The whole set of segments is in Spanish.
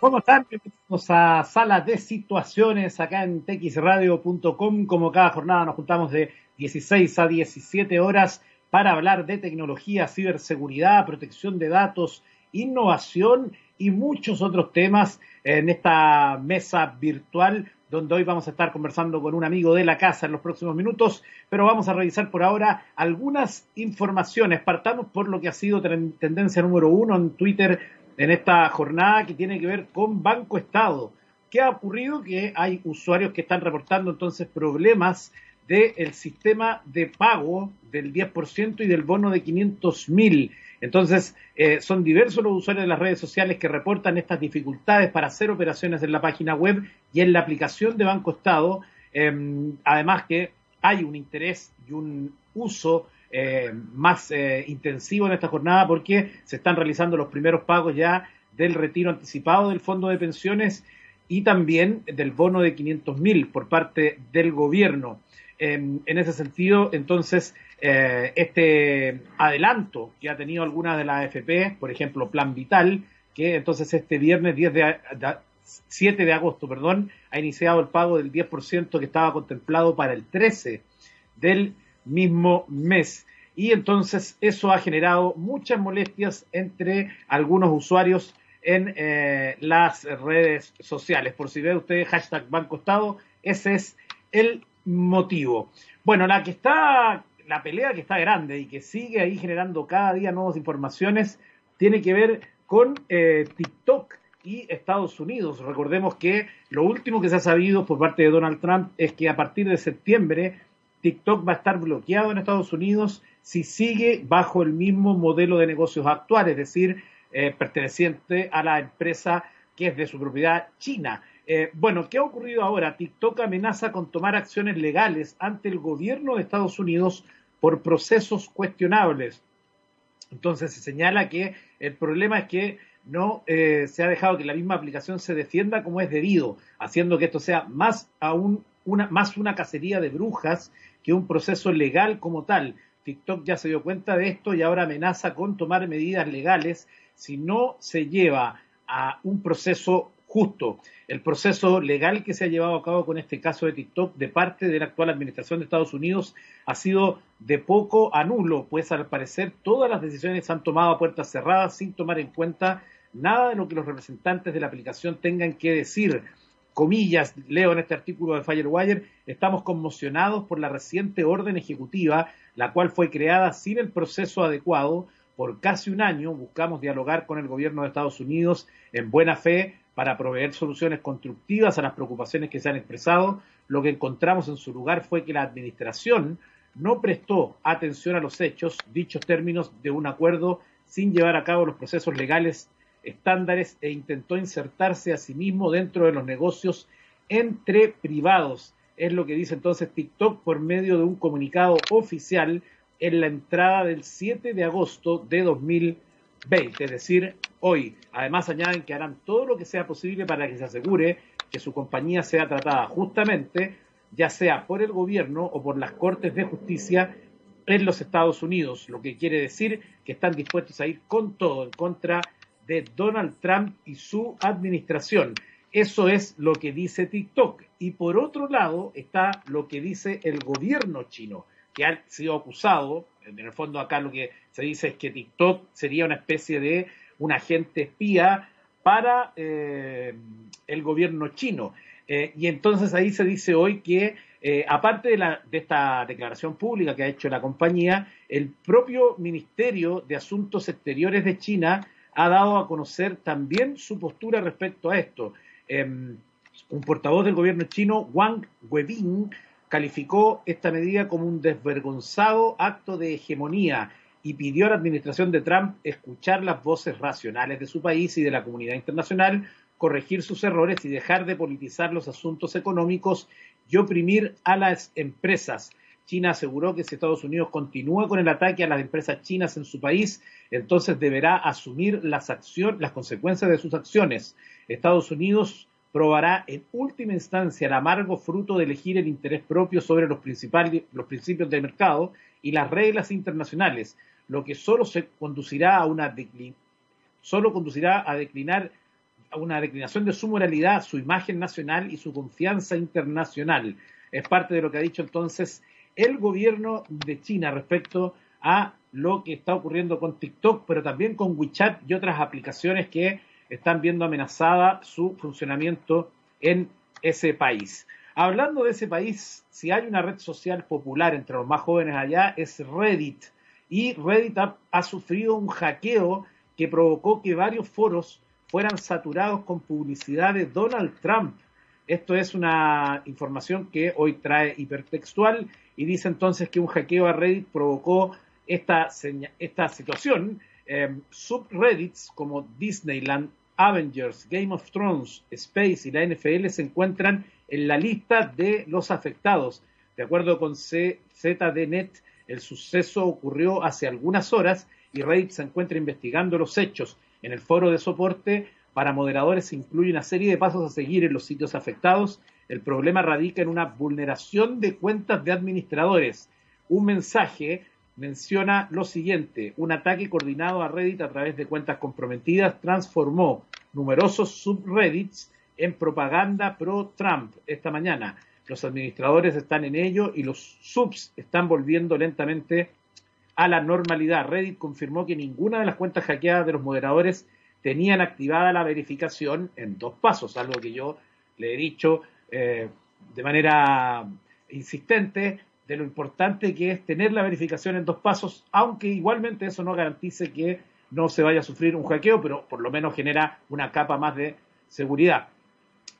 ¿Cómo están? Bienvenidos a Sala de Situaciones acá en txradio.com. Como cada jornada nos juntamos de 16 a 17 horas para hablar de tecnología, ciberseguridad, protección de datos, innovación y muchos otros temas en esta mesa virtual donde hoy vamos a estar conversando con un amigo de la casa en los próximos minutos, pero vamos a revisar por ahora algunas informaciones. Partamos por lo que ha sido tendencia número uno en Twitter en esta jornada que tiene que ver con Banco Estado. ¿Qué ha ocurrido? Que hay usuarios que están reportando entonces problemas del sistema de pago del 10% y del bono de 500 mil. Entonces, eh, son diversos los usuarios de las redes sociales que reportan estas dificultades para hacer operaciones en la página web y en la aplicación de Banco Estado. Em, además que hay un interés y un uso eh, más eh, intensivo en esta jornada porque se están realizando los primeros pagos ya del retiro anticipado del fondo de pensiones y también del bono de 500 mil por parte del gobierno. en ese sentido, entonces, eh, este adelanto que ha tenido algunas de las AFP, por ejemplo, Plan Vital, que entonces este viernes 10 de, 7 de agosto, perdón, ha iniciado el pago del 10% que estaba contemplado para el 13 del mismo mes. Y entonces eso ha generado muchas molestias entre algunos usuarios en eh, las redes sociales. Por si ve usted hashtag Banco Estado, ese es el motivo. Bueno, la que está, la pelea que está grande y que sigue ahí generando cada día nuevas informaciones, tiene que ver con eh, TikTok y Estados Unidos. Recordemos que lo último que se ha sabido por parte de Donald Trump es que a partir de septiembre TikTok va a estar bloqueado en Estados Unidos si sigue bajo el mismo modelo de negocios actual, es decir, eh, perteneciente a la empresa que es de su propiedad china. Eh, bueno, ¿qué ha ocurrido ahora? TikTok amenaza con tomar acciones legales ante el gobierno de Estados Unidos por procesos cuestionables. Entonces se señala que el problema es que no eh, se ha dejado que la misma aplicación se defienda como es debido, haciendo que esto sea más aún una, más una cacería de brujas que un proceso legal como tal. TikTok ya se dio cuenta de esto y ahora amenaza con tomar medidas legales si no se lleva a un proceso justo. El proceso legal que se ha llevado a cabo con este caso de TikTok de parte de la actual administración de Estados Unidos ha sido de poco a nulo, pues al parecer todas las decisiones se han tomado a puertas cerradas sin tomar en cuenta nada de lo que los representantes de la aplicación tengan que decir comillas, leo en este artículo de Firewire, estamos conmocionados por la reciente orden ejecutiva, la cual fue creada sin el proceso adecuado. Por casi un año buscamos dialogar con el gobierno de Estados Unidos en buena fe para proveer soluciones constructivas a las preocupaciones que se han expresado. Lo que encontramos en su lugar fue que la administración no prestó atención a los hechos, dichos términos de un acuerdo, sin llevar a cabo los procesos legales estándares e intentó insertarse a sí mismo dentro de los negocios entre privados. Es lo que dice entonces TikTok por medio de un comunicado oficial en la entrada del 7 de agosto de 2020, es decir, hoy. Además añaden que harán todo lo que sea posible para que se asegure que su compañía sea tratada justamente, ya sea por el gobierno o por las Cortes de Justicia en los Estados Unidos, lo que quiere decir que están dispuestos a ir con todo en contra de Donald Trump y su administración. Eso es lo que dice TikTok. Y por otro lado está lo que dice el gobierno chino, que ha sido acusado, en el fondo acá lo que se dice es que TikTok sería una especie de un agente espía para eh, el gobierno chino. Eh, y entonces ahí se dice hoy que, eh, aparte de, la, de esta declaración pública que ha hecho la compañía, el propio Ministerio de Asuntos Exteriores de China ha dado a conocer también su postura respecto a esto. Em, un portavoz del gobierno chino, Wang Webin, calificó esta medida como un desvergonzado acto de hegemonía y pidió a la administración de Trump escuchar las voces racionales de su país y de la comunidad internacional, corregir sus errores y dejar de politizar los asuntos económicos y oprimir a las empresas. China aseguró que si Estados Unidos continúa con el ataque a las empresas chinas en su país, entonces deberá asumir las, las consecuencias de sus acciones. Estados Unidos probará en última instancia el amargo fruto de elegir el interés propio sobre los, los principios del mercado y las reglas internacionales, lo que solo se conducirá a una solo conducirá a declinar una declinación de su moralidad, su imagen nacional y su confianza internacional. Es parte de lo que ha dicho entonces el gobierno de China respecto a lo que está ocurriendo con TikTok, pero también con WeChat y otras aplicaciones que están viendo amenazada su funcionamiento en ese país. Hablando de ese país, si hay una red social popular entre los más jóvenes allá, es Reddit. Y Reddit ha, sufrido un hackeo que provocó que varios foros fueran saturados con publicidad de Donald Trump. Esto es una información que hoy trae hipertextual y dice entonces que un hackeo a Reddit provocó esta, esta situación. Em, subreddits como Disneyland, Avengers, Game of Thrones, Space y la NFL se encuentran en la lista de los afectados. De acuerdo con CZDNet, el suceso ocurrió hace algunas horas y Reddit se encuentra investigando los hechos. En el foro de soporte para moderadores se incluye una serie de pasos a seguir en los sitios afectados. El problema radica en una vulneración de cuentas de administradores. Un mensaje menciona lo siguiente, un ataque coordinado a Reddit a través de cuentas comprometidas transformó numerosos subreddits en propaganda pro-Trump esta mañana. Los administradores están en ello y los subs están volviendo lentamente a la normalidad. Reddit confirmó que ninguna de las cuentas hackeadas de los moderadores tenían activada la verificación en dos pasos, algo que yo le he dicho eh, de manera insistente de lo importante que es tener la verificación en dos pasos, aunque igualmente eso no garantice que no se vaya a sufrir un hackeo, pero por lo menos genera una capa más de seguridad.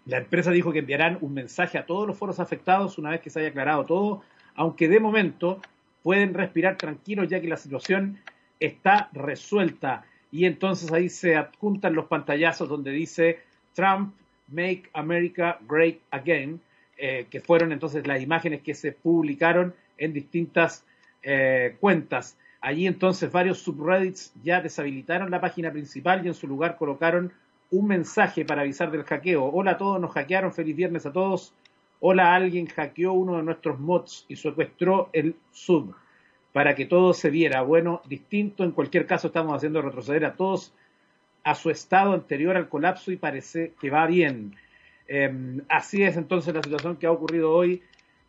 La empresa dijo que enviarán un mensaje a todos los foros afectados una vez que se haya aclarado todo, aunque de momento pueden respirar tranquilos ya que la situación está resuelta. Y entonces ahí se adjuntan los pantallazos donde dice Trump Make America Great Again, eh, que fueron entonces las imágenes que se publicaron en distintas eh, cuentas. Allí entonces varios subreddits ya deshabilitaron la página principal y en su lugar colocaron un mensaje para avisar del hackeo. Hola a todos, nos hackearon, feliz viernes a todos. Hola, alguien hackeó uno de nuestros mods y secuestró el sub para que todo se viera. Bueno, distinto, en cualquier caso estamos haciendo retroceder a todos a su estado anterior al colapso y parece que va bien. Em, así es entonces la situación que ha ocurrido hoy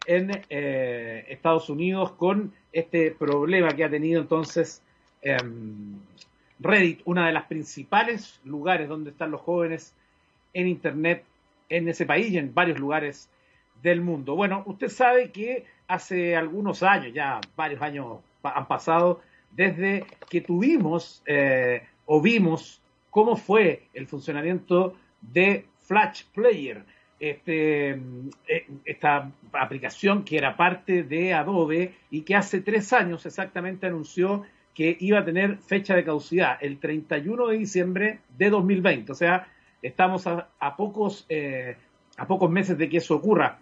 en eh, Estados Unidos con este problema que ha tenido entonces em, Reddit, una de las principales lugares donde están los jóvenes en Internet en ese país y en varios lugares del mundo. Bueno, usted sabe que hace algunos años, ya varios años han pasado, desde que tuvimos eh, o vimos cómo fue el funcionamiento de Flash Player, este, eh, esta aplicación que era parte de Adobe y que hace tres años exactamente anunció que iba a tener fecha de caducidad el 31 de diciembre de 2020. O sea, estamos a, pocos, eh, a pocos meses de que eso ocurra.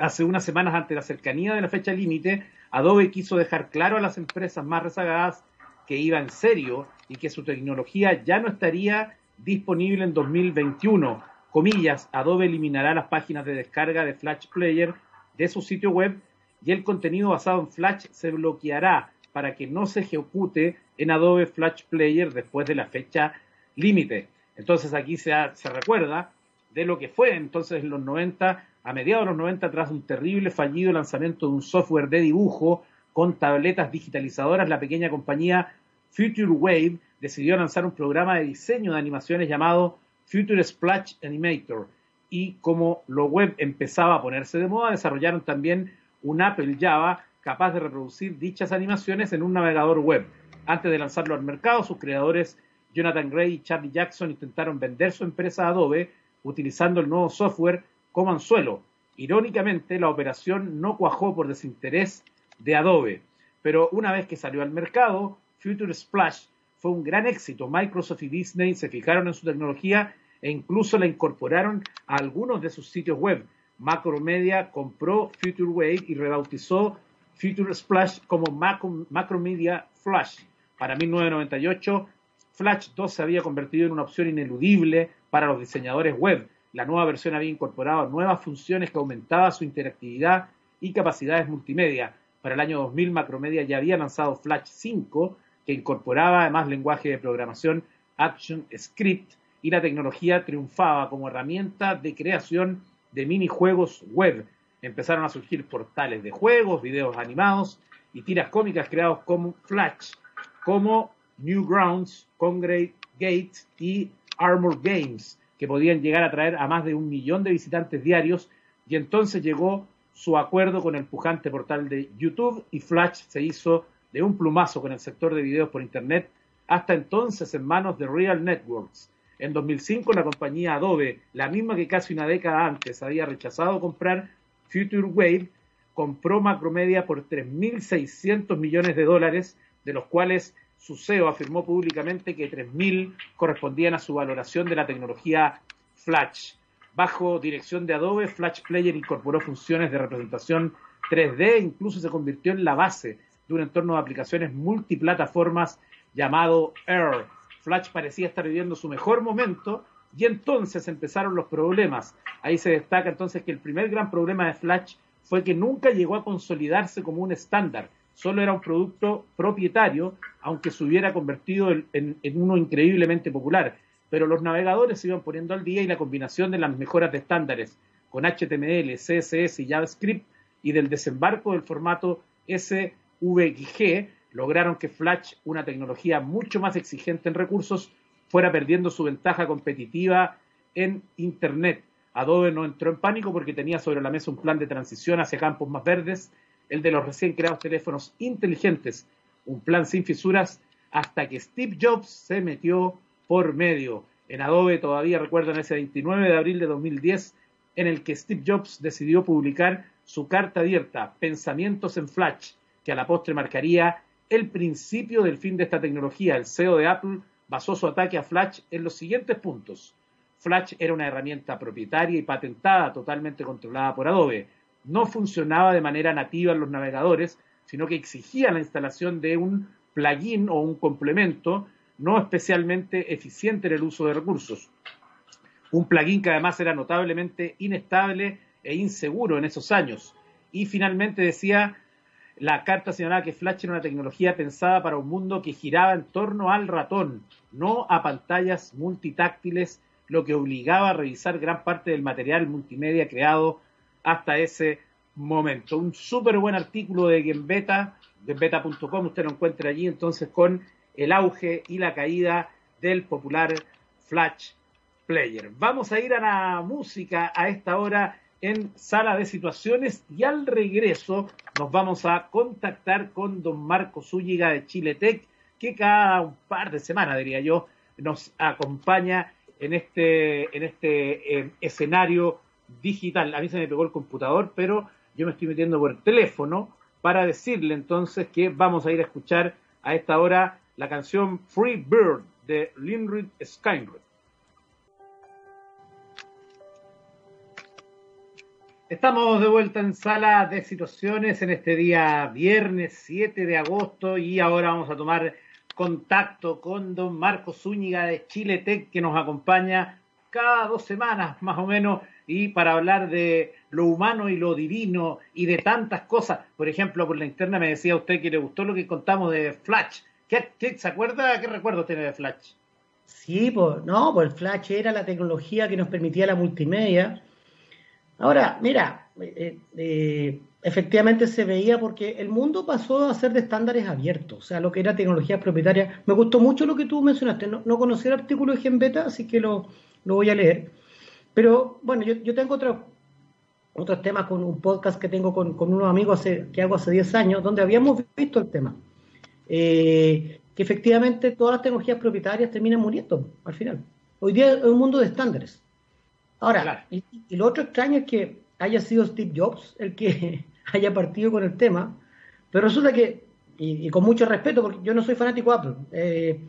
Hace unas semanas ante la cercanía de la fecha límite, Adobe quiso dejar claro a las empresas más rezagadas que iba en serio y que su tecnología ya no estaría disponible en 2021 comillas, Adobe eliminará las páginas de descarga de Flash Player de su sitio web y el contenido basado en Flash se bloqueará para que no se ejecute en Adobe Flash Player después de la fecha límite. Entonces aquí se, se recuerda de lo que fue entonces en los 90, a mediados de los 90, tras un terrible fallido lanzamiento de un software de dibujo con tabletas digitalizadoras, la pequeña compañía Future Wave decidió lanzar un programa de diseño de animaciones llamado Future Splash Animator. Y como lo web empezaba a ponerse de moda, desarrollaron también un Apple Java capaz de reproducir dichas animaciones en un navegador web. Antes de lanzarlo al mercado, sus creadores Jonathan Gray y Charlie Jackson intentaron vender su empresa Adobe utilizando el nuevo software como anzuelo. Irónicamente, la operación no cuajó por desinterés de Adobe, pero una vez que salió al mercado, Future Splash fue un gran éxito. Microsoft y Disney se fijaron en su tecnología e incluso la incorporaron a algunos de sus sitios web. Macromedia compró Future Wave y rebautizó Future Splash como Macromedia Flash. Para 1998, Flash 2 se había convertido en una opción ineludible para los diseñadores web. La nueva versión había incorporado nuevas funciones que aumentaban su interactividad y capacidades multimedia. Para el año 2000, Macromedia ya había lanzado Flash 5, que incorporaba además lenguaje de programación Action Script y la tecnología triunfaba como herramienta de creación de minijuegos web. Empezaron a surgir portales de juegos, videos animados y tiras cómicas creados como Flash, como Newgrounds, Congregate Gate y Armor Games, que podían llegar a traer a más de un millón de visitantes diarios, y entonces llegó su acuerdo con el pujante portal de YouTube y Flash se hizo de un plumazo con el sector de videos por Internet, hasta entonces en manos de Real Networks. En 2005 la compañía Adobe, la misma que casi una década antes había rechazado comprar Future Wave, compró Macromedia por 3.600 millones de dólares, de los cuales su CEO afirmó públicamente que 3.000 correspondían a su valoración de la tecnología Flash. Bajo dirección de Adobe, Flash Player incorporó funciones de representación 3D e incluso se convirtió en la base de un entorno de aplicaciones multiplataformas llamado Air. Flash parecía estar viviendo su mejor momento y entonces empezaron los problemas. Ahí se destaca entonces que el primer gran problema de Flash fue que nunca llegó a consolidarse como un estándar solo era un producto propietario, aunque se hubiera convertido en, uno increíblemente popular. Pero los navegadores se iban poniendo al día y la combinación de las mejoras de estándares con HTML, CSS y JavaScript y del desembarco del formato SVG lograron que Flash, una tecnología mucho más exigente en recursos, fuera perdiendo su ventaja competitiva en Internet. Adobe no entró en pánico porque tenía sobre la mesa un plan de transición hacia campos más verdes el de los recién creados teléfonos inteligentes, un plan sin fisuras, hasta que Steve Jobs se metió por medio. En Adobe todavía recuerdan ese 29 de abril de 2010 en el que Steve Jobs decidió publicar su carta abierta, Pensamientos en Flash, que a la postre marcaría el principio del fin de esta tecnología. El CEO de Apple basó su ataque a Flash en los siguientes puntos. Flash era una herramienta propietaria y patentada, totalmente controlada por Adobe no funcionaba de manera nativa en los navegadores, sino que exigía la instalación de un plugin o un complemento no especialmente eficiente en el uso de recursos. Un plugin que además era notablemente inestable e inseguro en esos años. Y finalmente decía, la carta señalaba que Flash era una tecnología pensada para un mundo que giraba en torno al ratón, no a pantallas multitáctiles, lo que obligaba a revisar gran parte del material multimedia creado hasta ese momento. Un súper buen artículo de Gembeta, gembeta.com, usted lo encuentra allí entonces con el auge y la caída del popular Flash Player. Vamos a ir a la música a esta hora en sala de situaciones y al regreso nos vamos a contactar con don Marco Zúñiga de Chile Tech, que cada un par de semanas, diría yo, nos acompaña en este, en este eh, escenario digital. A mí se me pegó el computador, pero yo me estoy metiendo por el teléfono para decirle entonces que vamos a ir a escuchar a esta hora la canción Free Bird de Linrid Skynred. Estamos de vuelta en sala de situaciones en este día viernes 7 de agosto y ahora vamos a tomar contacto con don Marco Zúñiga de Chile Tech que nos acompaña cada dos semanas más o menos y para hablar de lo humano y lo divino y de tantas cosas. Por ejemplo, por la interna me decía usted que le gustó lo que contamos de Flash. ¿Qué, se acuerda? ¿Qué recuerdo tiene de Flash? Sí, pues no, pues Flash era la tecnología que nos permitía la multimedia. Ahora, mira, eh, eh, efectivamente se veía porque el mundo pasó a ser de estándares abiertos, o sea, lo que era tecnología propietaria. Me gustó mucho lo que tú mencionaste, no, no conocí el artículo de Genbeta, así que lo, lo voy a leer. Pero bueno, yo, tengo otro, otros temas con un podcast que tengo con, unos amigos que hago hace 10 años, donde habíamos visto el tema. Eh, que efectivamente todas las tecnologías propietarias terminan muriendo al final. Hoy día es un mundo de estándares. Ahora, y, lo otro extraño es que haya sido Steve Jobs el que haya partido con el tema, pero resulta que, y, con mucho respeto, porque yo no soy fanático de Apple, eh,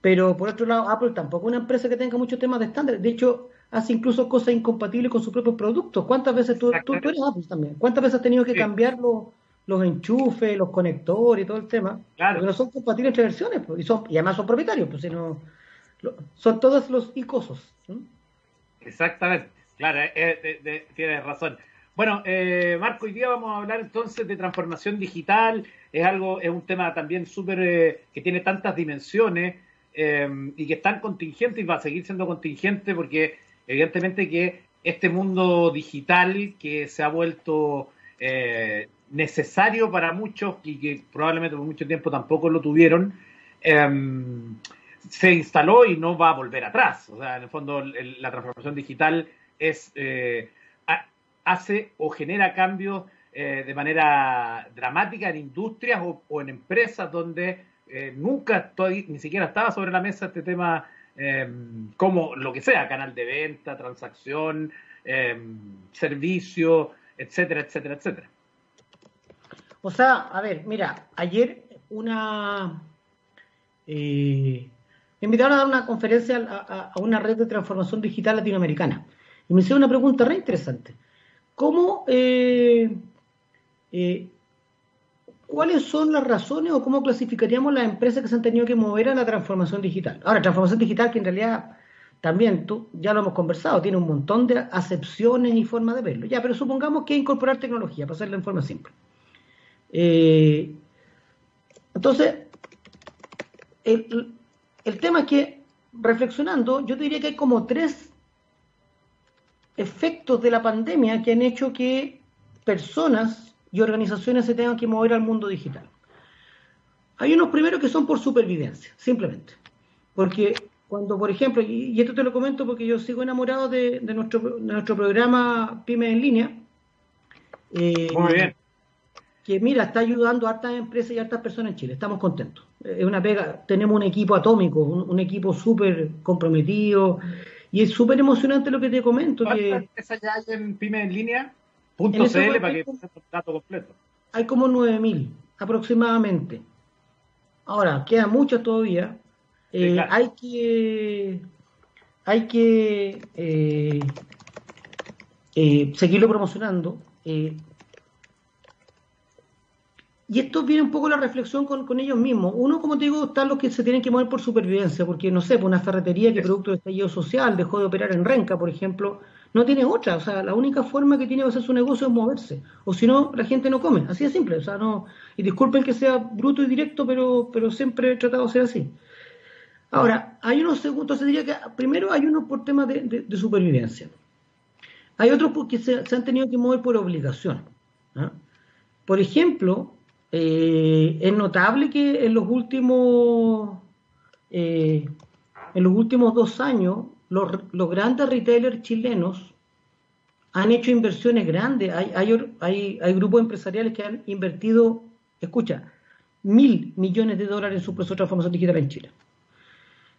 pero por otro lado, Apple tampoco es una empresa que tenga muchos temas de estándares. De hecho, hace incluso cosas incompatibles con sus propios productos. ¿Cuántas veces tú, tú, eres Apple también? ¿Cuántas veces has tenido que cambiar los, los enchufes, los conectores y todo el tema? Claro. Porque no son compatibles entre versiones pues, y, son, y además son propietarios, pues sino, son todos los icosos. Exactamente, claro, eh, eh, tienes razón. Bueno, eh, Marco, hoy día vamos a hablar entonces de transformación digital. Es algo, es un tema también súper que tiene tantas dimensiones em, y que están contingentes y va a seguir siendo contingente porque evidentemente que este mundo digital que se ha vuelto eh, necesario para muchos y que probablemente por mucho tiempo tampoco lo tuvieron, em, se instaló y no va a volver atrás. O sea, en el fondo la transformación digital es eh, hace o genera cambios eh, de manera dramática en industrias o, en empresas donde eh, nunca, ni siquiera estaba sobre la mesa este tema em, como lo que sea, canal de venta, transacción, em, servicio, etcétera, etcétera, etcétera. O sea, a ver, mira, ayer una... Eh, me invitaron a dar una conferencia a, una red de transformación digital latinoamericana y me hicieron una pregunta re interesante. ¿Cómo eh, eh, ¿cuáles son las razones o cómo clasificaríamos las empresas que se han tenido que mover a la transformación digital? Ahora, transformación digital que en realidad también, tú, ya lo hemos conversado, tiene un montón de acepciones y formas de verlo. Ya, pero supongamos que incorporar tecnología, para hacerlo en forma simple. Eh, entonces, el, el tema es que, reflexionando, yo diría que hay como tres efectos de la pandemia que han hecho que personas y organizaciones se tengan que mover al mundo digital. Hay unos primeros que son por supervivencia, simplemente. Porque cuando, por ejemplo, y, esto te lo comento porque yo sigo enamorado de, nuestro, nuestro programa Pymes en línea. Eh, Muy bien. Que mira, está ayudando a hartas empresas y a hartas personas en Chile. Estamos contentos. Es una pega. Tenemos un equipo atómico, un, equipo súper comprometido. Y es súper emocionante lo que te comento. ¿Cuántas empresas ya hay en Pymes en línea? Punto CL para que el dato completo. Hay como 9.000 aproximadamente. Ahora, queda mucho todavía. Eh, hay que, hay que eh, eh, seguirlo promocionando. y esto viene un poco la reflexión con, ellos mismos. Uno, como te digo, están los que se tienen que mover por supervivencia, porque no sé, por una ferretería que producto de estallido social dejó de operar en Renca, por ejemplo, no tiene otra, o sea, la única forma que tiene de hacer su negocio es moverse, o si no, la gente no come, así de simple, o sea, no, y disculpen que sea bruto y directo, pero, pero siempre he tratado de ser así. Ahora, hay unos segundos, se diría que primero hay unos por temas de, supervivencia, hay otros porque se, han tenido que mover por obligación. ¿ah? Por ejemplo, eh, es notable que en los últimos eh, en los últimos dos años los, grandes retailers chilenos han hecho inversiones grandes. Hay, hay, grupos empresariales que han invertido, escucha, mil millones de dólares en su proceso de transformación digital en Chile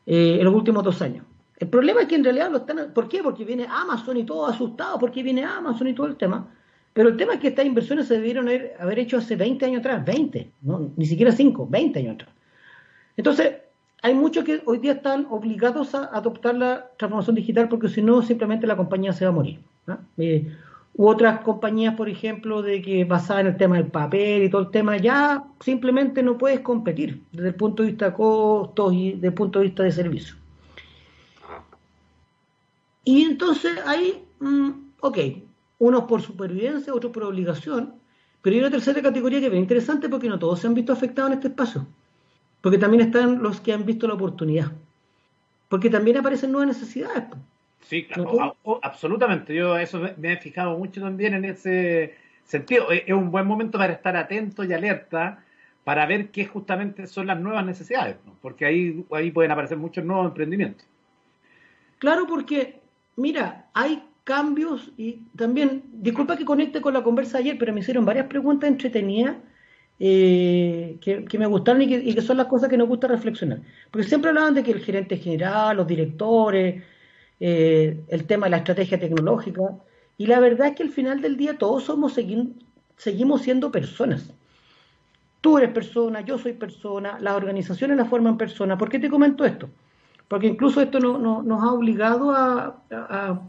eh, en los últimos dos años. El problema es que en realidad lo están. ¿Por qué? Porque viene Amazon y todo asustado, porque viene Amazon y todo el tema. Pero el tema es que estas inversiones se debieron haber, hecho hace 20 años atrás, 20, no, ni siquiera 5, 20 años atrás. Entonces, hay muchos que hoy día están obligados a adoptar la transformación digital porque si no, simplemente la compañía se va a morir. Eh, u otras compañías, por ejemplo, de que basadas en el tema del papel y todo el tema, ya simplemente no puedes competir desde el punto de vista de costos y desde el punto de vista de servicio. Y entonces ahí, mm, ok, unos por supervivencia, otros por obligación, pero hay una tercera categoría que es interesante porque no todos se han visto afectados en este espacio. Porque también están los que han visto la oportunidad. Porque también aparecen nuevas necesidades. Sí, claro, absolutamente. Yo eso me he fijado mucho también en ese sentido. Es un buen momento para estar atento y alerta para ver qué justamente son las nuevas necesidades, porque ahí, ahí pueden aparecer muchos nuevos emprendimientos. Claro, porque, mira, hay cambios y también, disculpa que conecte con la conversa ayer, pero me hicieron varias preguntas entretenidas eh, que, me gustaron y que, son las cosas que nos gusta reflexionar. Porque siempre hablaban de que el gerente general, los directores, eh, el tema de la estrategia tecnológica, y la verdad es que al final del día todos somos seguimos siendo personas. Tú eres persona, yo soy persona, las organizaciones la forman persona. ¿Por qué te comento esto? Porque incluso esto nos ha obligado a, a,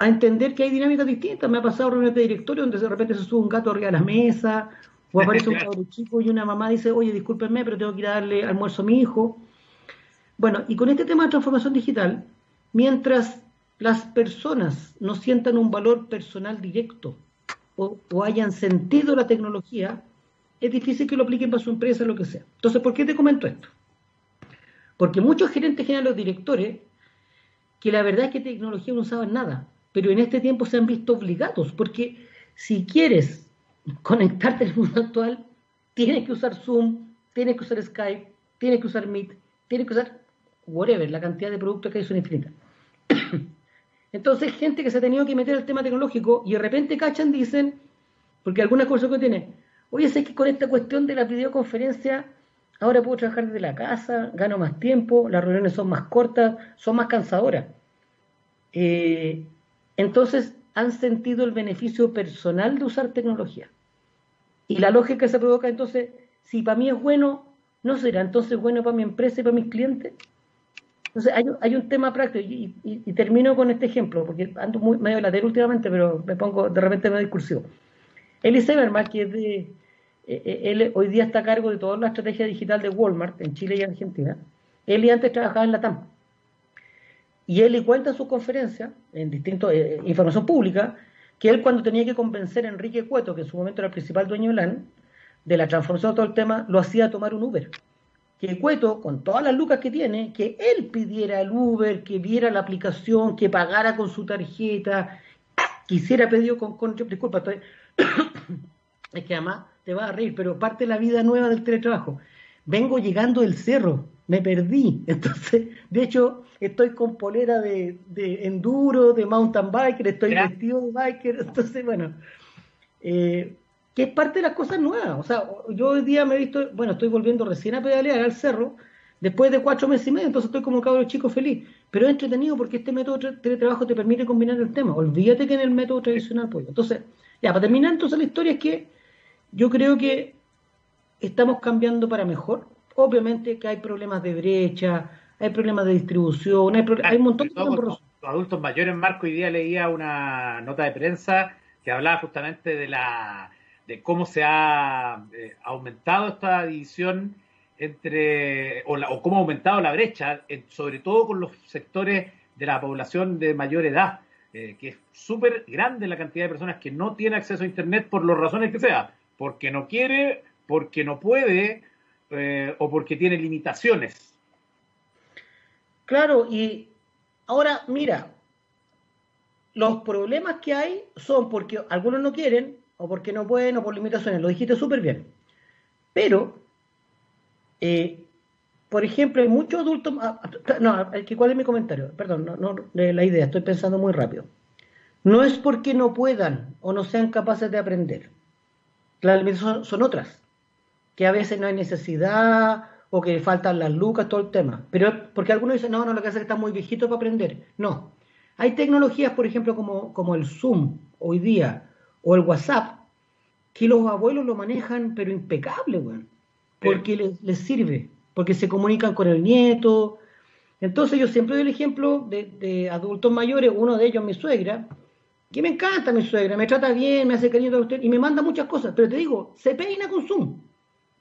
entender que hay dinámicas distintas. Me ha pasado reuniones de directorio donde de repente se sube un gato arriba de la mesa, o aparece un chico y una mamá dice, oye, discúlpenme, pero tengo que ir a darle almuerzo a mi hijo. Bueno, y con este tema de transformación digital, mientras las personas no sientan un valor personal directo o, o hayan sentido la tecnología, es difícil que lo apliquen para su empresa, lo que sea. Entonces, ¿por qué te comento esto? Porque muchos gerentes generales, los directores, que la verdad es que tecnología no usaban nada, pero en este tiempo se han visto obligados, porque si quieres conectarte al mundo actual, tienes que usar Zoom, tienes que usar Skype, tienes que usar Meet, tienes que usar whatever, la cantidad de productos que hay son infinitas. Entonces, gente que se ha tenido que meter al tema tecnológico y de repente cachan, dicen, porque algunas cosas que tiene, oye, sé que con esta cuestión de la videoconferencia, ahora puedo trabajar desde la casa, gano más tiempo, las reuniones son más cortas, son más cansadoras. Eh, entonces, han sentido el beneficio personal de usar tecnología. Y la lógica se provoca entonces, si para mí es bueno, ¿no será entonces bueno para mi empresa y para mis clientes? Entonces hay, un tema práctico y, termino con este ejemplo, porque ando muy medio lateral últimamente, pero me pongo de repente medio discursivo. Eli Severman, que es de, él hoy día está a cargo de toda la estrategia digital de Walmart en Chile y Argentina. Él antes trabajaba en la TAM. Y él cuenta en sus conferencias, en distintas eh, información pública, que él cuando tenía que convencer a Enrique Cueto, que en su momento era el principal dueño de LAN, de la transformación de todo el tema, lo hacía tomar un Uber que Cueto, con todas las lucas que tiene, que él pidiera el Uber, que viera la aplicación, que pagara con su tarjeta, quisiera pedir con, con disculpa, es que además te va a reír, pero parte de la vida nueva del teletrabajo. Vengo llegando del cerro, me perdí. Entonces, de hecho, estoy con polera de, enduro, de mountain biker, estoy vestido de biker. Entonces, bueno, eh, que es parte de las cosas nuevas. O sea, yo hoy día me he visto, bueno, estoy volviendo recién a pedalear al cerro, después de cuatro meses y medio, entonces estoy como cabro chico feliz. Pero es entretenido porque este método de teletrabajo te permite combinar el tema. Olvídate que en el método tradicional, pues. Entonces, ya, para terminar entonces la historia es que yo creo que estamos cambiando para mejor. Obviamente que hay problemas de brecha, hay problemas de distribución, hay, hay un montón de. Los adultos mayores, Marco, hoy día leía una nota de prensa que hablaba justamente de la de cómo se ha eh, aumentado esta división entre, o, cómo ha aumentado la brecha, sobre todo con los sectores de la población de mayor edad, eh, que es súper grande la cantidad de personas que no tiene acceso a Internet por las razones que sea, porque no quiere, porque no puede eh, o porque tiene limitaciones. Claro, y ahora mira, los problemas que hay son porque algunos no quieren, o porque no pueden, o por limitaciones. Lo dijiste súper bien. Pero, eh, por ejemplo, hay muchos adultos. No, ¿cuál es mi comentario? Perdón, no, no, la idea, estoy pensando muy rápido. No es porque no puedan o no sean capaces de aprender. Limitaciones son, otras. Que a veces no hay necesidad o que faltan las lucas, todo el tema. Pero porque algunos dicen, no, no, lo que hace es que está muy viejito para aprender. No. Hay tecnologías, por ejemplo, como, como el Zoom hoy día, o el WhatsApp, que los abuelos lo manejan, pero impecable, weón. Porque les, sirve, porque se comunican con el nieto. Entonces yo siempre doy el ejemplo de, adultos mayores, uno de ellos mi suegra, que me encanta mi suegra, me trata bien, me hace cariño a usted y me manda muchas cosas, pero te digo, se peina con Zoom,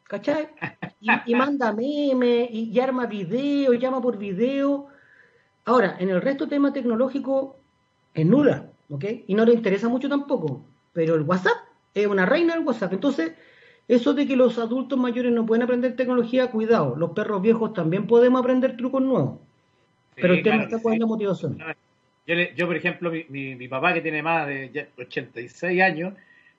¿cachai? Y, manda memes, y, arma video, y llama por video. Ahora, en el resto tema tecnológico es nula, ¿ok? Y no le interesa mucho tampoco pero el WhatsApp es una reina del WhatsApp. Entonces, eso de que los adultos mayores no pueden aprender tecnología, cuidado, los perros viejos también podemos aprender trucos nuevos. pero el tema está con la motivación. Yo, por ejemplo, mi, papá que tiene más de 86 años,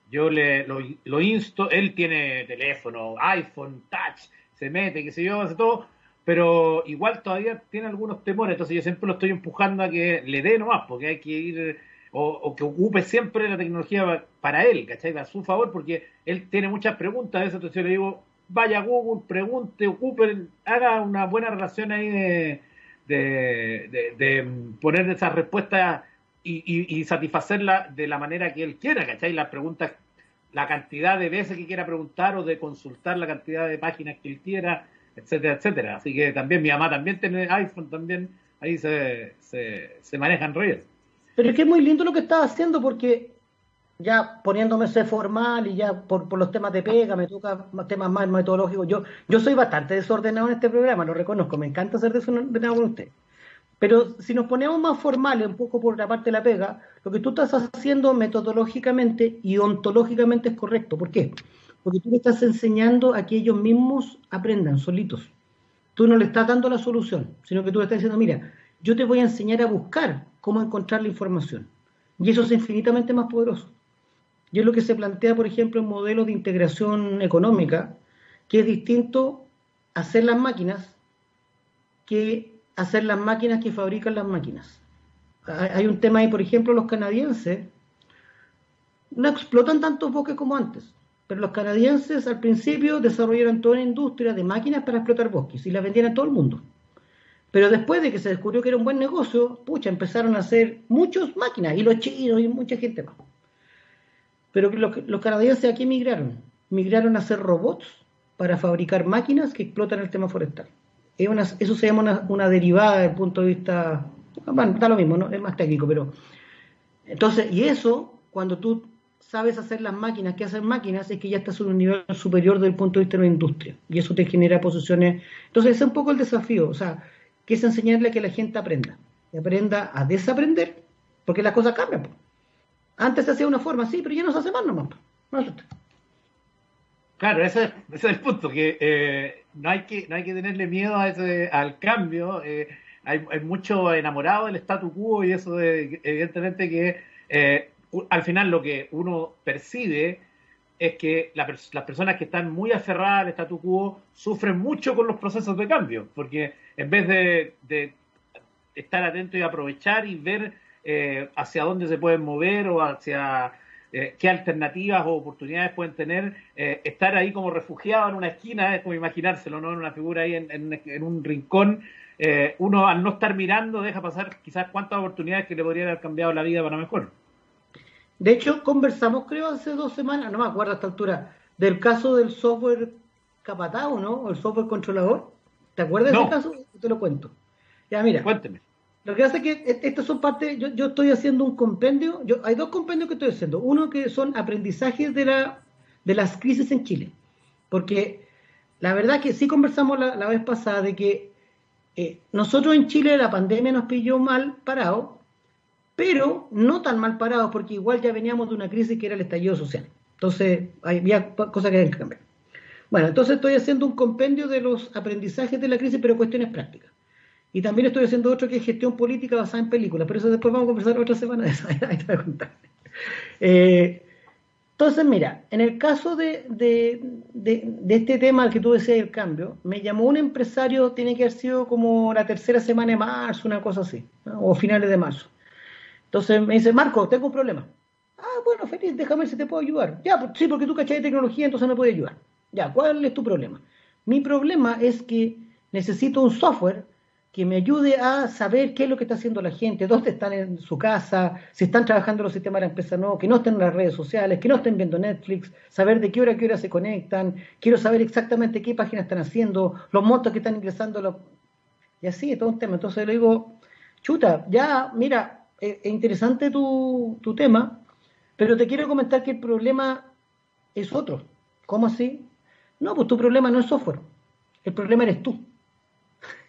yo le, lo, insto, él tiene teléfono, iPhone, touch, se mete, qué sé yo, hace todo, pero igual todavía tiene algunos temores, entonces yo siempre lo estoy empujando a que le dé nomás, porque hay que ir o, que ocupe siempre la tecnología para él, ¿cachai? A su favor, porque él tiene muchas preguntas, a veces entonces yo le digo, vaya a Google, pregunte, ocupe, haga una buena relación ahí de, de, poner esas respuestas y, y, satisfacerla de la manera que él quiera, ¿cachai? Las preguntas, la cantidad de veces que quiera preguntar o de consultar la cantidad de páginas que él quiera, etcétera, etcétera. Así que también mi mamá también tiene iPhone, también ahí se, se, se manejan redes. Pero es que es muy lindo lo que estás haciendo porque ya poniéndome ese formal y ya por, los temas de pega, me toca temas más metodológicos. Yo, yo soy bastante desordenado en este programa, lo reconozco, me encanta ser desordenado con usted. Pero si nos ponemos más formales, un poco por la parte de la pega, lo que tú estás haciendo metodológicamente y ontológicamente es correcto. ¿Por qué? Porque tú le estás enseñando a que ellos mismos aprendan solitos. tú no le estás dando la solución, sino que tú le estás diciendo, mira, yo te voy a enseñar a buscar cómo encontrar la información. Y eso es infinitamente más poderoso. Y es lo que se plantea, por ejemplo, en modelos de integración económica, que es distinto hacer las máquinas que hacer las máquinas que fabrican las máquinas. Hay un tema ahí, por ejemplo, los canadienses no explotan tantos bosques como antes, pero los canadienses al principio desarrollaron toda una industria de máquinas para explotar bosques y las vendían a todo el mundo. Pero después de que se descubrió que era un buen negocio, pucha, empezaron a hacer muchas máquinas, y los chinos y mucha gente más. Pero los, los canadienses aquí migraron, migraron a hacer robots para fabricar máquinas que explotan el tema forestal. eso se llama una, derivada desde el punto de vista, bueno, está lo mismo, ¿no? es más técnico, pero... Entonces, y eso, cuando tú sabes hacer las máquinas que hacen máquinas, es que ya estás en un nivel superior desde el punto de vista de la industria. Y eso te genera posiciones. Entonces, ese es un poco el desafío. O sea, que es enseñarle a que la gente aprenda. Y aprenda a desaprender, porque las cosas cambian. Antes se hacía de una forma, sí, pero ya no se hace más nomás. Claro, ese, es el punto, que eh, no, hay que no hay que tenerle miedo a ese, al cambio. Eh, hay, mucho enamorado del statu quo y eso de, evidentemente que eh, al final lo que uno percibe es que las personas que están muy aferradas al statu quo sufren mucho con los procesos de cambio, porque en vez de, estar atento y aprovechar y ver eh, hacia dónde se pueden mover o hacia eh, qué alternativas o oportunidades pueden tener, eh, estar ahí como refugiado en una esquina, es como imaginárselo, ¿no? En una figura ahí en, un rincón, uno al no estar mirando deja pasar quizás cuántas oportunidades que le podrían haber cambiado la vida para mejor. De hecho, conversamos, creo, hace dos semanas, no me acuerdo a esta altura, del caso del software capatado, ¿no? El software controlador. ¿Te acuerdas de ese caso? Te lo cuento. Ya, mira. Cuénteme. Lo que hace es que e-, estas son partes, yo, estoy haciendo un compendio, yo, hay dos compendios que estoy haciendo. Uno que son aprendizajes de, la, de las crisis en Chile. Porque la verdad que sí conversamos la, vez pasada de que eh, nosotros en Chile la pandemia nos pilló mal parado, pero no tan mal parados porque igual ya veníamos de una crisis que era el estallido social. Entonces, había cosas que había que cambiar. Bueno, entonces estoy haciendo un compendio de los aprendizajes de la crisis, pero cuestiones prácticas. Y también estoy haciendo otro que es gestión política basada en películas, pero eso después vamos a conversar otra semana de eso. Ahí te voy a contar. Eh, entonces, mira, en el caso de, este tema que tú decías el cambio, me llamó un empresario, tiene que haber sido como la tercera semana de marzo, una cosa así, o finales de marzo. Entonces me dice, Marco, tengo un problema. Ah, bueno, feliz, déjame ver si te puedo ayudar. Ya, pues, sí, porque tú cachai de tecnología, entonces me puedes ayudar. Ya, ¿cuál es tu problema? Mi problema es que necesito un software que me ayude a saber qué es lo que está haciendo la gente, dónde están en su casa, si están trabajando los sistemas de la empresa no, que no estén en las redes sociales, que no estén viendo Netflix, saber de qué hora a qué hora se conectan, quiero saber exactamente qué páginas están haciendo, los montos que están ingresando, y así, todo un tema. Entonces le digo, chuta, ya, mira, es interesante tu, tema, pero te quiero comentar que el problema es otro. ¿Cómo así? No, pues tu problema no es software, el problema eres tú.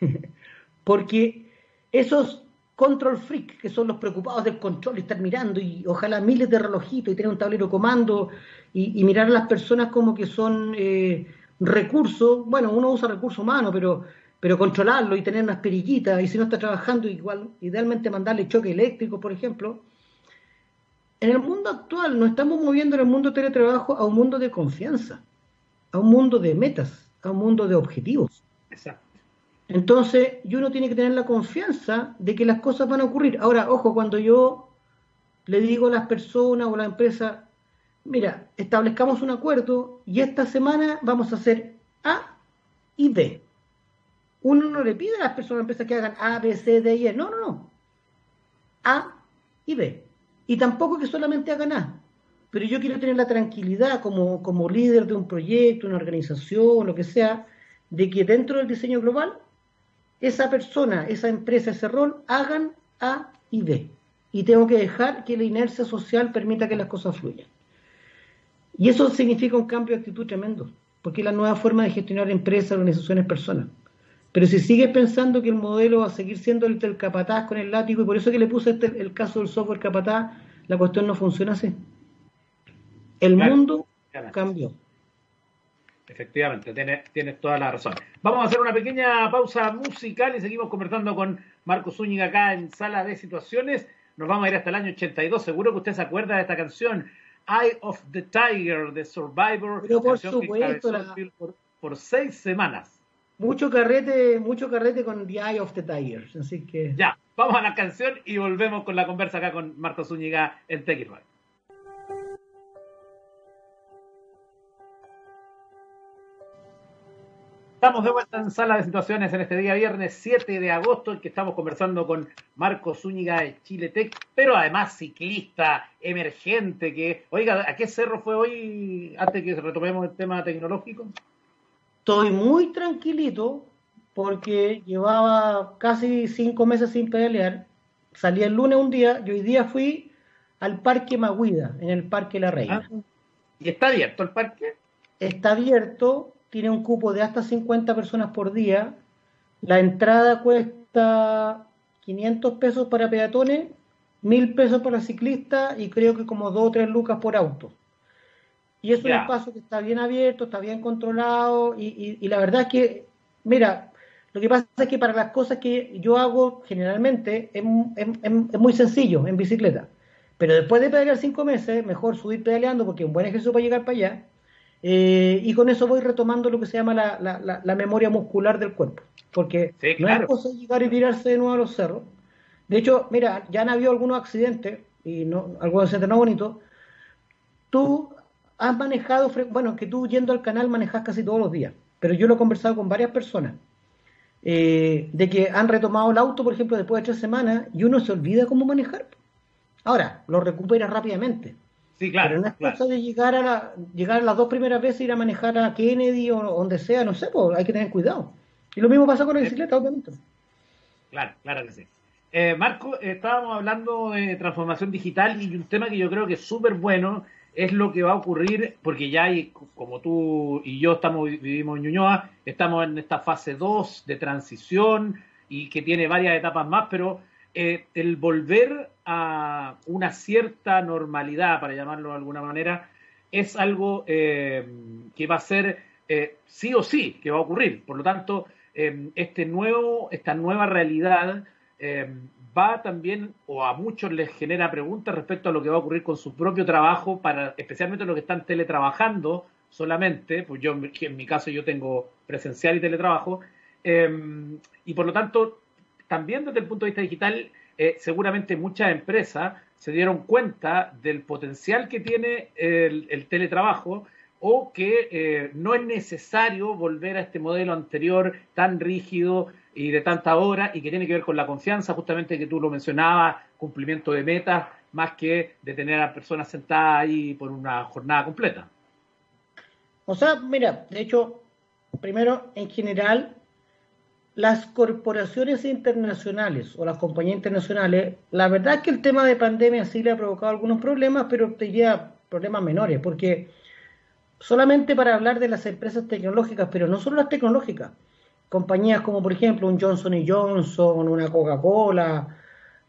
Porque esos control freak, que son los preocupados del control y estar mirando y ojalá miles de relojitos y tener un tablero comando y, mirar a las personas como que son eh, recursos, bueno, uno usa recursos humanos, pero pero controlarlo y tener unas perillitas, y si no está trabajando, igual, idealmente mandarle choque eléctrico, por ejemplo. En el mundo actual nos estamos moviendo en el mundo de teletrabajo a un mundo de confianza, a un mundo de metas, a un mundo de objetivos. Exacto. Entonces, uno tiene que tener la confianza de que las cosas van a ocurrir. Ahora, ojo, cuando yo le digo a las personas o a la empresa, mira, establezcamos un acuerdo y esta semana vamos a hacer A y B uno no le pide a las personas empresas que hagan A, B, C, D y E. No, no, no. A y B. Y tampoco que solamente hagan A. Pero yo quiero tener la tranquilidad como, como líder de un proyecto, una organización, lo que sea, de que dentro del diseño global, esa persona, esa empresa, ese rol, hagan A y B. Y tengo que dejar que la inercia social permita que las cosas fluyan. Y eso significa un cambio de actitud tremendo, porque es la nueva forma de gestionar empresas, organizaciones, personas. Pero si sigues pensando que el modelo va a seguir siendo el del capataz con el látigo, y por eso que le puse este, el caso del software capataz, la cuestión no funciona así. El mundo cambió. Efectivamente, tienes, toda la razón. Vamos a hacer una pequeña pausa musical y seguimos conversando con Marco Zúñiga acá en Sala de Situaciones. Nos vamos a ir hasta el año 82. Seguro que usted se acuerda de esta canción, Eye of the Tiger, de Survivor. Pero por supuesto, por, seis semanas. Mucho carrete, mucho carrete con The Eye of the Tiger. Así que. Ya, vamos a la canción y volvemos con la conversa acá con Marco Zúñiga en TX Estamos de vuelta en sala de situaciones en este día viernes 7 de agosto, en que estamos conversando con Marco Zúñiga de Chile Tech, pero además ciclista emergente que, oiga, ¿a qué cerro fue hoy antes que retomemos el tema tecnológico? Estoy muy tranquilito porque llevaba casi cinco meses sin pedalear. Salí el lunes un día y hoy día fui al Parque Maguida, en el Parque La Reina. Ah, ¿Y está abierto el parque? Está abierto, tiene un cupo de hasta 50 personas por día. La entrada cuesta 500 pesos para peatones, 1000 pesos para ciclistas y creo que como 2 o 3 lucas por auto. Y es un espacio que está bien abierto, está bien controlado y, la verdad es que, mira, lo que pasa es que para las cosas que yo hago generalmente es, muy sencillo en bicicleta. Pero después de pedalear cinco meses, mejor subir pedaleando porque es un buen ejercicio para llegar para allá eh, y con eso voy retomando lo que se llama la, memoria muscular del cuerpo. Porque no es cosa llegar y tirarse de nuevo a los cerros. De hecho, mira, ya han habido algunos accidentes, y no, algunos accidentes no bonitos. Tú has manejado, bueno, que tú yendo al canal manejas casi todos los días, pero yo lo he conversado con varias personas, eh, de que han retomado el auto, por ejemplo, después de tres semanas, y uno se olvida cómo manejar. Ahora, lo recupera rápidamente. Sí, claro. Pero no es cosa de llegar a, la, llegar a las dos primeras veces, ir a manejar a Kennedy o donde sea, no sé, pues hay que tener cuidado. Y lo mismo pasa con la bicicleta, obviamente. Claro, claro que sí. Eh, Marco, estábamos hablando de transformación digital y un tema que yo creo que es súper bueno es lo que va a ocurrir, porque ya hay, como tú y yo estamos vivimos en Ñuñoa, estamos en esta fase 2 de transición y que tiene varias etapas más, pero eh, el volver a una cierta normalidad, para llamarlo de alguna manera, es algo eh, que va a ser eh, sí o sí, que va a ocurrir. Por lo tanto, este nuevo, esta nueva realidad va también, o a muchos les genera preguntas respecto a lo que va a ocurrir con su propio trabajo, para especialmente los que están teletrabajando solamente, pues yo en mi caso yo tengo presencial y teletrabajo, y por lo tanto también desde el punto de vista digital, eh, seguramente muchas empresas se dieron cuenta del potencial que tiene el, teletrabajo o que eh, no es necesario volver a este modelo anterior tan rígido y de tanta hora y que tiene que ver con la confianza, justamente que tú lo mencionabas, cumplimiento de metas, más que de tener a personas sentadas ahí por una jornada completa. O sea, mira, de hecho, primero, en general, las corporaciones internacionales o las compañías internacionales, la verdad es que el tema de pandemia sí le ha provocado algunos problemas, pero te lleva problemas menores, porque solamente para hablar de las empresas tecnológicas, pero no solo las tecnológicas, compañías como por ejemplo un Johnson Johnson, una Coca-Cola,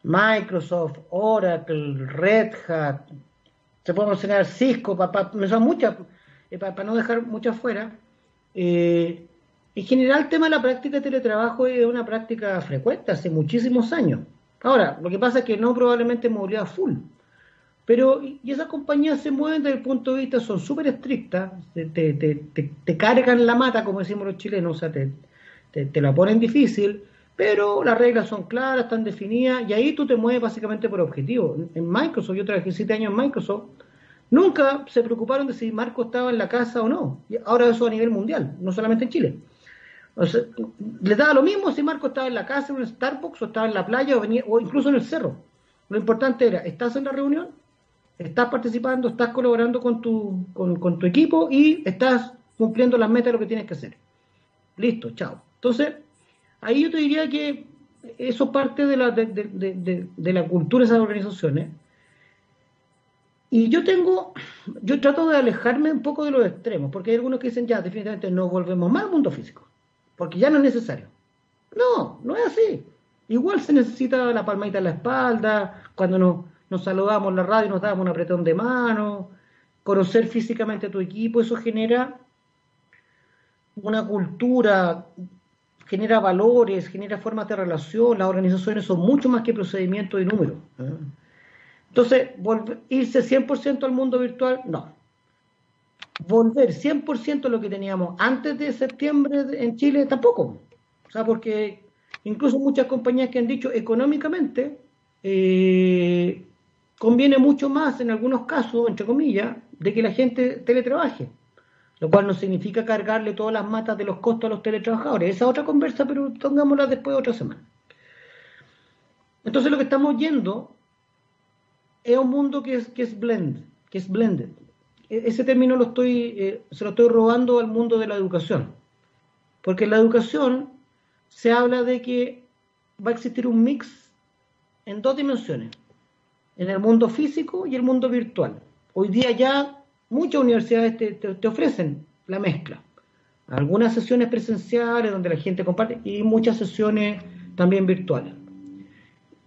Microsoft, Oracle, Red Hat, se puede mencionar Cisco, para, muchas, eh, para, no dejar muchas fuera, eh, en general, el tema de la práctica de teletrabajo es una práctica frecuente hace muchísimos años. Ahora, lo que pasa es que no probablemente movilidad full. Pero, y esas compañías se mueven desde el punto de vista, son súper estrictas, te, te, cargan la mata, como decimos los chilenos, o sea, te, te, la ponen difícil, pero las reglas son claras, están definidas, y ahí tú te mueves básicamente por objetivo. En Microsoft, yo trabajé siete años en Microsoft, nunca se preocuparon de si Marco estaba en la casa o no. Ahora eso a nivel mundial, no solamente en Chile. O le daba lo mismo si Marco estaba en la casa, en un Starbucks, o estaba en la playa, o, venía, o incluso en el cerro. Lo importante era, estás en la reunión, estás participando, estás colaborando con tu, con, tu equipo y estás cumpliendo las metas de lo que tienes que hacer. Listo, chao. Entonces, ahí yo te diría que eso parte de la, de, de la cultura de esas organizaciones. Y yo tengo, yo trato de alejarme un poco de los extremos, porque hay algunos que dicen, ya, definitivamente no volvemos más al mundo físico porque ya no es necesario. No, no es así. Igual se necesita la palmadita en la espalda, cuando nos, nos saludamos en la radio nos damos un apretón de mano, conocer físicamente a tu equipo, eso genera una cultura, genera valores, genera formas de relación, las organizaciones son mucho más que procedimientos y números. ¿eh? Entonces, irse 100% al mundo virtual, no. Volver 100% a lo que teníamos antes de septiembre en Chile, tampoco. O sea, porque incluso muchas compañías que han dicho económicamente, eh, conviene mucho más en algunos casos, entre comillas, de que la gente teletrabaje lo cual no significa cargarle todas las matas de los costos a los teletrabajadores. Esa otra conversa, pero pongámosla después de otra semana. Entonces lo que estamos yendo es un mundo que es, que es blend, que es blended. E, ese término lo estoy, eh, se lo estoy robando al mundo de la educación. Porque en la educación se habla de que va a existir un mix en dos dimensiones, en el mundo físico y el mundo virtual. Hoy día ya muchas universidades te, ofrecen la mezcla. Algunas sesiones presenciales donde la gente comparte y muchas sesiones también virtuales.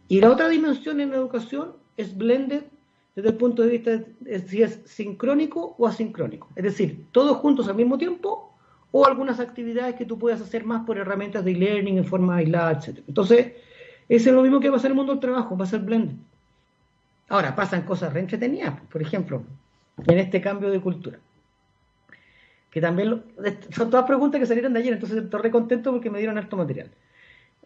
Y la otra dimensión en la educación es blended desde el punto de vista de si es sincrónico o asincrónico. Es decir, todos juntos al mismo tiempo o algunas actividades que tú puedas hacer más por herramientas de e-learning en forma aislada, etc. Entonces, eso es lo mismo que va a ser el mundo del trabajo, va a ser blended. Ahora, pasan cosas re entretenidas. Por ejemplo, en este cambio de cultura. Que también son todas preguntas que salieron de ayer, entonces estoy re contento porque me dieron harto material.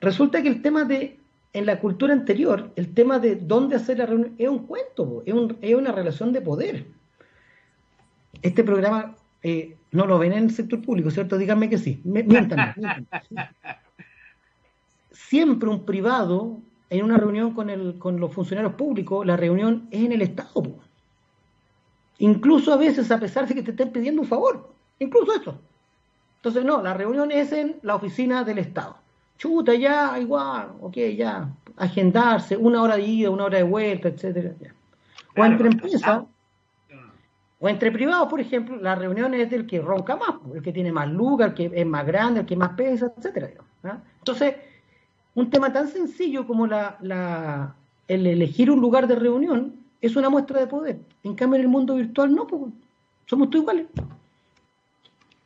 Resulta que el tema de, en la cultura anterior, el tema de dónde hacer la reunión es un cuento, es, es una relación de poder. Este programa eh, no lo ven en el sector público, ¿cierto? Díganme que sí. Miéntanme. Siempre un privado en una reunión con, el, con los funcionarios públicos, la reunión es en el Estado. Incluso a veces, a pesar de que te estén pidiendo un favor. Incluso eso. Entonces, no, la reunión es en la oficina del Estado. Chuta, ya, igual, ok, ya. Agendarse, una hora de ida, una hora de vuelta, etcétera. O entre empresas, o entre privados, por ejemplo, la reunión es del que ronca más, el que tiene más lugar, el que es más grande, el que más pesa, etcétera. ¿ah? Entonces, un tema tan sencillo como la, la, el elegir un lugar de reunión es una muestra de poder. En cambio, en el mundo virtual no, pues, somos todos iguales.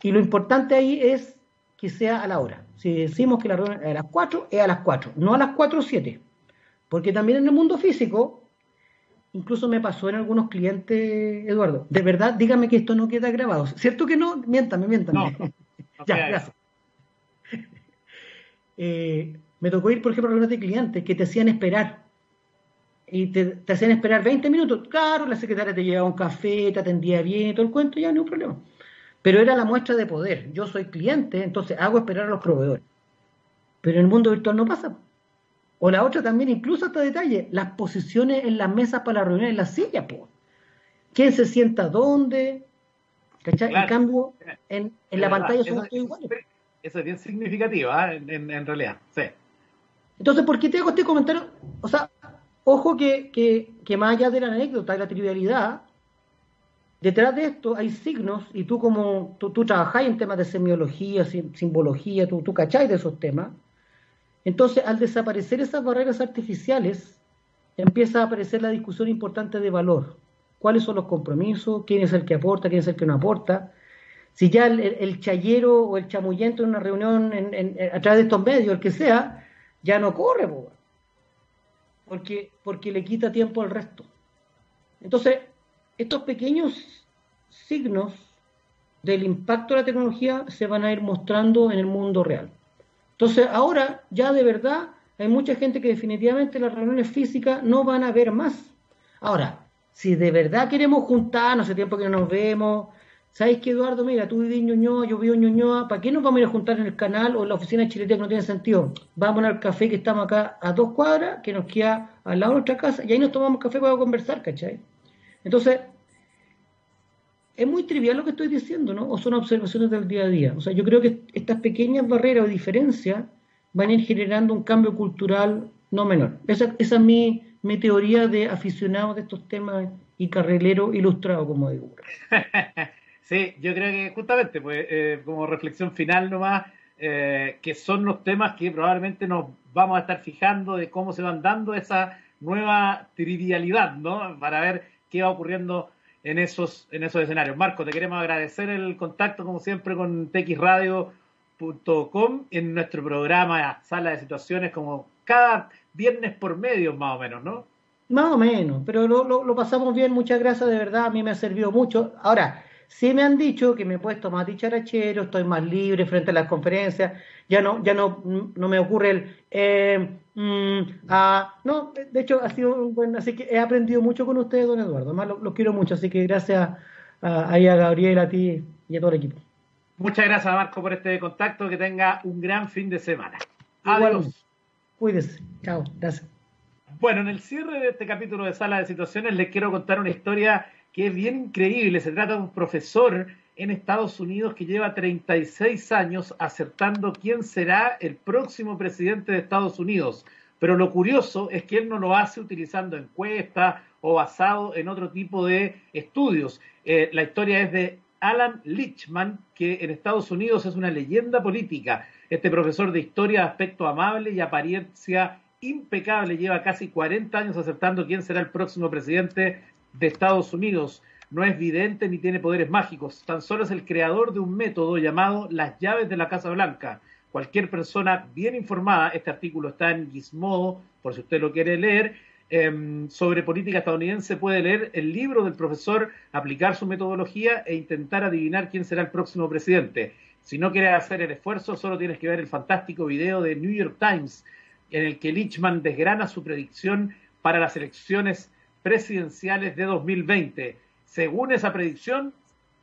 Y lo importante ahí es que sea a la hora. Si decimos que la reunión es a las 4, es a las 4, no a las 4 o 7. Porque también en el mundo físico, incluso me pasó en algunos clientes, Eduardo, de verdad, dígame que esto no queda grabado. ¿Cierto que no? Miéntame, miéntame. ya, gracias. Eh, me tocó ir, por ejemplo, a reuniones de clientes que te hacían esperar y te, hacían esperar 20 minutos. Claro, la secretaria te llevaba un café, te atendía bien, todo el cuento, ya no hay problema. Pero era la muestra de poder. Yo soy cliente, entonces hago esperar a los proveedores. Pero en el mundo virtual no pasa. O la otra también, incluso hasta detalle, las posiciones en las mesas para la reunión, en las sillas, pues. ¿Quién se sienta dónde? ¿Cachai? En cambio, en, la pantalla somos todos iguales. Eso es bien significativo, ¿eh? en, en, realidad, sí. Entonces, ¿por qué te hago este comentario? O sea, Ojo que, que, más allá de la anécdota y la trivialidad, detrás de esto hay signos, y tú como tú, tú trabajás en temas de semiología, simbología, tú, tú cacháis de esos temas, entonces al desaparecer esas barreras artificiales, empieza a aparecer la discusión importante de valor. ¿Cuáles son los compromisos? ¿Quién es el que aporta? ¿Quién es el que no aporta? Si ya el, chayero o el chamuyento en una reunión a través de estos medios, el que sea, ya no corre, pues porque, porque le quita tiempo al resto. Entonces, estos pequeños signos del impacto de la tecnología se van a ir mostrando en el mundo real. Entonces, ahora ya de verdad hay mucha gente que definitivamente las reuniones físicas no van a ver más. Ahora, si de verdad queremos juntarnos, hace tiempo que no nos vemos, ¿Sabes qué, Eduardo? Mira, tú vivís en Ñuñoa, yo vivo en Ñuñoa. ¿Para qué nos vamos a ir a juntar en el canal o en la oficina de Chiletea que no tiene sentido? Vamos al café que estamos acá a dos cuadras, que nos queda al lado de nuestra casa, y ahí nos tomamos café para conversar, ¿cachai? Entonces, es muy trivial lo que estoy diciendo, ¿no? O son observaciones del día a día. O sea, yo creo que estas pequeñas barreras o diferencias van a ir generando un cambio cultural no menor. Esa, esa es mi, mi teoría de aficionado de estos temas y carrilero ilustrado, como digo. Sí, yo creo que justamente, pues, eh, como reflexión final nomás, eh, que son los temas que probablemente nos vamos a estar fijando de cómo se van dando esa nueva trivialidad, ¿no? Para ver qué va ocurriendo en esos, en esos escenarios. Marco, te queremos agradecer el contacto, como siempre, con txradio.com en nuestro programa Sala de Situaciones, como cada viernes por medio, más o menos, ¿no? Más o menos, pero lo, lo, pasamos bien, muchas gracias, de verdad, a mí me ha servido mucho. Ahora, sí me han dicho que me he puesto más dicharachero, estoy más libre frente a las conferencias, ya no, ya no, no me ocurre el eh, mm, ah, no, de hecho ha sido bueno, así que he aprendido mucho con ustedes, don Eduardo, además los quiero mucho, así que gracias a, a Gabriel, a ti y a todo el equipo. Muchas gracias Marco por este contacto, que tenga un gran fin de semana. Adiós. Cuídese, chao, gracias. Bueno, en el cierre de este capítulo de Sala de Situaciones les quiero contar una historia que es bien increíble. Se trata de un profesor en Estados Unidos que lleva 36 años acertando quién será el próximo presidente de Estados Unidos. Pero lo curioso es que él no lo hace utilizando encuestas o basado en otro tipo de estudios. Eh, la historia es de Alan Lichman, que en Estados Unidos es una leyenda política. Este profesor de historia de aspecto amable y apariencia impecable, lleva casi 40 años aceptando quién será el próximo presidente de Estados Unidos. No es vidente ni tiene poderes mágicos, tan solo es el creador de un método llamado las llaves de la Casa Blanca. Cualquier persona bien informada, este artículo está en Gizmodo, por si usted lo quiere leer, em, sobre política estadounidense, puede leer el libro del profesor, aplicar su metodología e intentar adivinar quién será el próximo presidente. Si no quiere hacer el esfuerzo, solo tienes que ver el fantástico video de New York Times en el que Lichman desgrana su predicción para las elecciones presidenciales de 2020. Según esa predicción,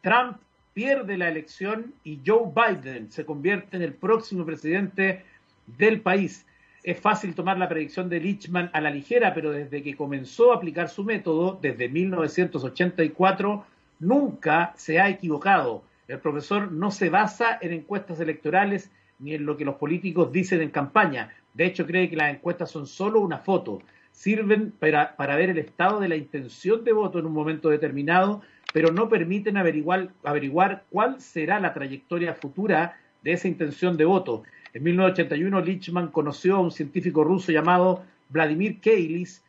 Trump pierde la elección y Joe Biden se convierte en el próximo presidente del país. Es fácil tomar la predicción de Lichman a la ligera, pero desde que comenzó a aplicar su método, desde 1984, nunca se ha equivocado. El profesor no se basa en encuestas electorales ni en lo que los políticos dicen en campaña. De hecho, cree que las encuestas son solo una foto. Sirven para, ver el estado de la intención de voto en un momento determinado, pero no permiten averiguar, averiguar cuál será la trayectoria futura de esa intención de voto. En 1981, Lichman conoció a un científico ruso llamado Vladimir Keilis,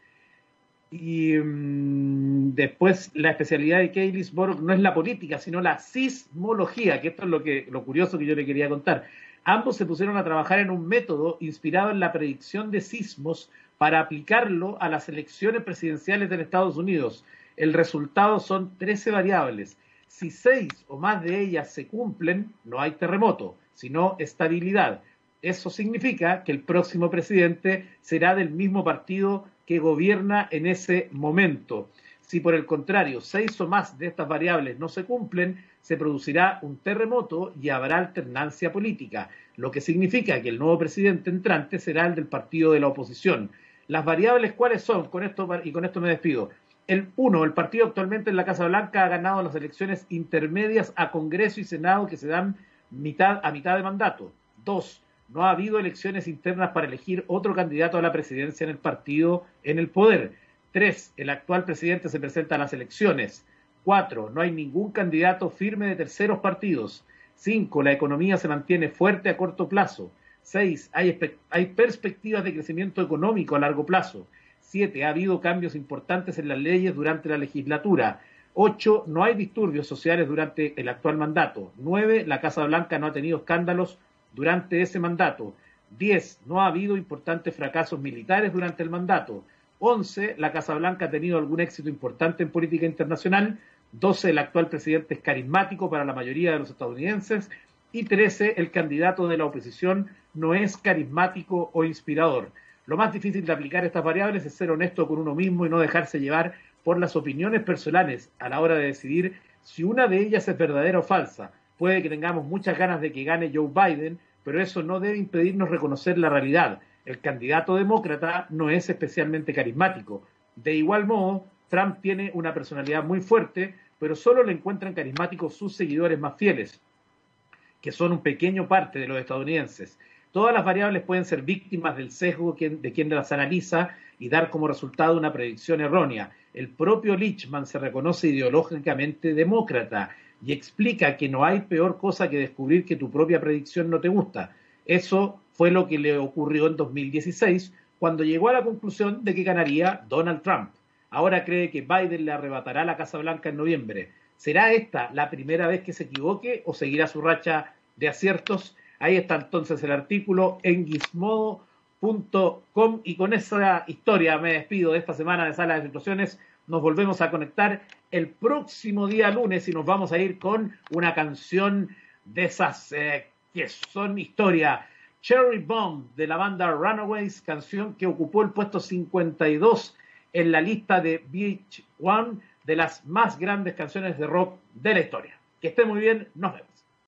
y mm, después la especialidad de Keilis-Borg no es la política, sino la sismología, que esto es lo, que, lo curioso que yo le quería contar. Ambos se pusieron a trabajar en un método inspirado en la predicción de sismos para aplicarlo a las elecciones presidenciales en Estados Unidos. El resultado son 13 variables. Si seis o más de ellas se cumplen, no hay terremoto, sino estabilidad. Eso significa que el próximo presidente será del mismo partido que gobierna en ese momento. Si por el contrario seis o más de estas variables no se cumplen, se producirá un terremoto y habrá alternancia política, lo que significa que el nuevo presidente entrante será el del partido de la oposición. Las variables cuáles son, con esto y con esto me despido. El uno, el partido actualmente en la Casa Blanca ha ganado las elecciones intermedias a Congreso y Senado que se dan mitad a mitad de mandato. Dos, no ha habido elecciones internas para elegir otro candidato a la presidencia en el partido en el poder. Tres, el actual presidente se presenta a las elecciones. Cuatro, no hay ningún candidato firme de terceros partidos. Cinco, la economía se mantiene fuerte a corto plazo. Seis, hay, hay perspectivas de crecimiento económico a largo plazo. Siete, ha habido cambios importantes en las leyes durante la legislatura. Ocho, no hay disturbios sociales durante el actual mandato. Nueve, la Casa Blanca no ha tenido escándalos durante ese mandato. Diez, no ha habido importantes fracasos militares durante el mandato. 11, la Casa Blanca ha tenido algún éxito importante en política internacional. 12, el actual presidente es carismático para la mayoría de los estadounidenses. Y 13, el candidato de la oposición no es carismático o inspirador. Lo más difícil de aplicar estas variables es ser honesto con uno mismo y no dejarse llevar por las opiniones personales a la hora de decidir si una de ellas es verdadera o falsa. Puede que tengamos muchas ganas de que gane Joe Biden, pero eso no debe impedirnos reconocer la realidad el candidato demócrata no es especialmente carismático. De igual modo, Trump tiene una personalidad muy fuerte, pero solo le encuentran carismáticos sus seguidores más fieles, que son un pequeño parte de los estadounidenses. Todas las variables pueden ser víctimas del sesgo de quien las analiza y dar como resultado una predicción errónea. El propio Lichman se reconoce ideológicamente demócrata y explica que no hay peor cosa que descubrir que tu propia predicción no te gusta. Eso fue lo que le ocurrió en 2016, cuando llegó a la conclusión de que ganaría Donald Trump. ahora cree que Biden le arrebatará la Casa Blanca en noviembre. ¿Será esta la primera vez que se equivoque o seguirá su racha de aciertos? Ahí está entonces el artículo en gizmodo.com y con esa historia me despido de esta semana de Sala de Situaciones. Nos volvemos a conectar el próximo día lunes y nos vamos a ir con una canción de esas eh, que son historia. Cherry Bomb de la banda Runaways, canción que ocupó el puesto 52 en la lista de Beach One de las más grandes canciones de rock de la historia. Que esté muy bien, nos vemos.